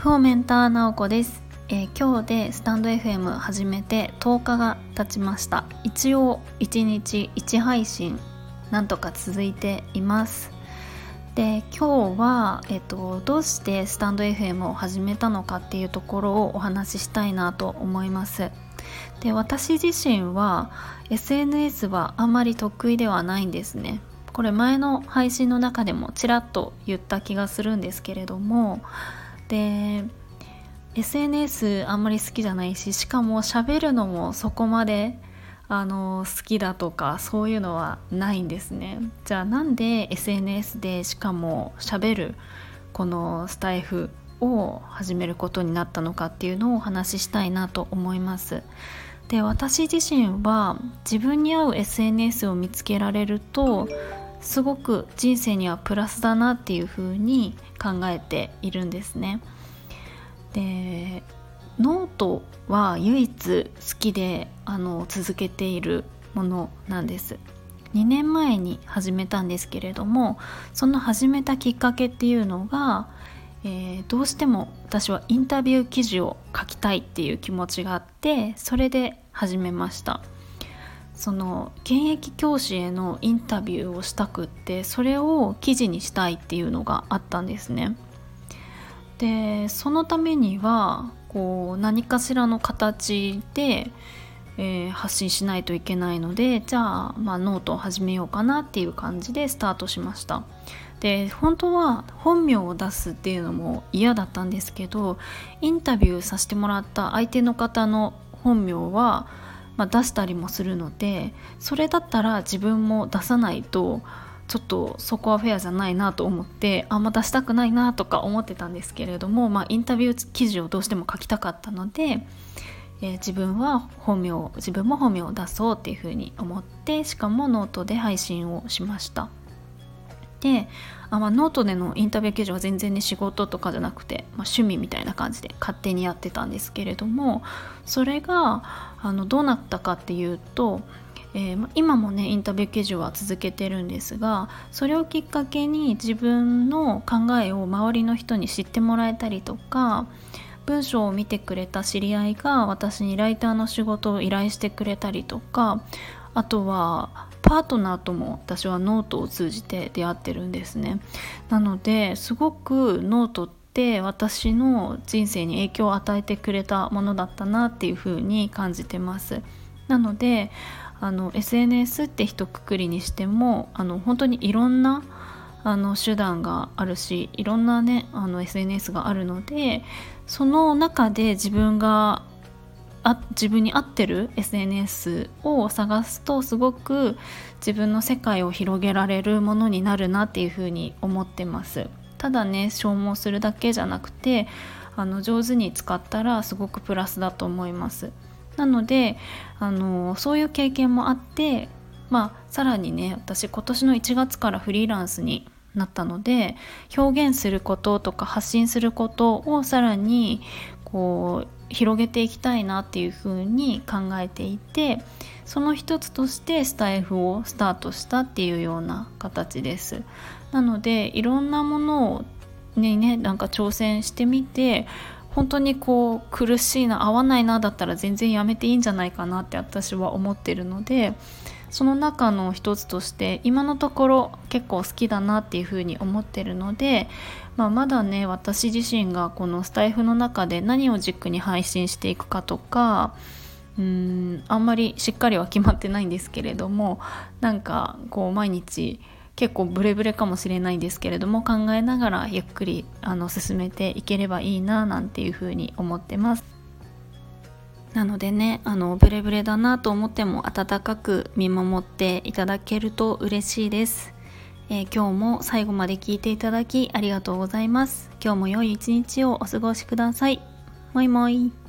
フォーメンターなおこです、えー、今日でスタンド FM 始めて10日が経ちました。一応1日1配信なんとか続いています。で今日は、えっと、どうしてスタンド FM を始めたのかっていうところをお話ししたいなと思います。で私自身は SNS はあんまり得意ではないんですね。これ前の配信の中でもちらっと言った気がするんですけれどもで SNS あんまり好きじゃないししかも喋るのもそこまであの好きだとかそういうのはないんですね。じゃあなんで SNS でしかも喋るこのスタイフを始めることになったのかっていうのをお話ししたいなと思います。で私自身は自分に合う SNS を見つけられるとすごく人生にはプラスだなっていうふうに考えているんですね。でノートは唯一好きであの続けているものなんです。2年前に始めたんですけれどもその始めたきっかけっていうのが、えー、どうしても私はインタビュー記事を書きたいっていう気持ちがあってそれで始めました。その現役教師へのインタビューをしたくってそれを記事にしたいっていうのがあったんですね。でそのためにはこう何かしらの形で、えー、発信しないといけないのでじゃあ、まあ、ノートを始めようかなっていう感じでスタートしました。で本当は本名を出すっていうのも嫌だったんですけどインタビューさせてもらった相手の方の本名はまあ、出したりもするのでそれだったら自分も出さないとちょっとそこはフェアじゃないなと思ってあんま出したくないなとか思ってたんですけれども、まあ、インタビュー記事をどうしても書きたかったので、えー、自分は本名自分も本名を出そうっていうふうに思ってしかもノートで配信をしました。であ、まあ、ノートでのインタビュー記事は全然ね仕事とかじゃなくて、まあ、趣味みたいな感じで勝手にやってたんですけれどもそれがあのどうなったかっていうと、えー、今もねインタビュー記事は続けてるんですがそれをきっかけに自分の考えを周りの人に知ってもらえたりとか文章を見てくれた知り合いが私にライターの仕事を依頼してくれたりとかあとはパートナーとも私はノートを通じて出会ってるんですね。なのですごくノートって私の人生に影響を与えてくれたものだったなっていうふうに感じてます。なのであの SNS って一括りにしてもあの本当にいろんなあの手段があるしいろんなねあの SNS があるのでその中で自分があ自分に合ってる SNS を探すとすごく自分の世界を広げられるものになるなっていうふうに思ってます。ただね消耗するだけじゃなくてあの上手に使ったらすごくプラスだと思います。なのであのそういう経験もあってまあさらにね私今年の1月からフリーランスになったので表現することとか発信することをさらにこう広げていきたいなっていうふうに考えていてその一つとしてスタイフをスタートしたっていうような形です。なのでいろんなものをねねなんか挑戦してみて本当にこう苦しいな合わないなだったら全然やめていいんじゃないかなって私は思ってるのでその中の一つとして今のところ結構好きだなっていうふうに思ってるのでまあ、まだね私自身がこのスタイフの中で何を軸に配信していくかとかうんあんまりしっかりは決まってないんですけれどもなんかこう毎日結構ブレブレかもしれないんですけれども考えながらゆっくりあの進めていければいいななんていうふうに思ってます。なのでねあのブレブレだなと思っても温かく見守っていただけると嬉しいです。えー、今日も最後まで聞いていただきありがとうございます。今日も良い一日をお過ごしください。もいもい。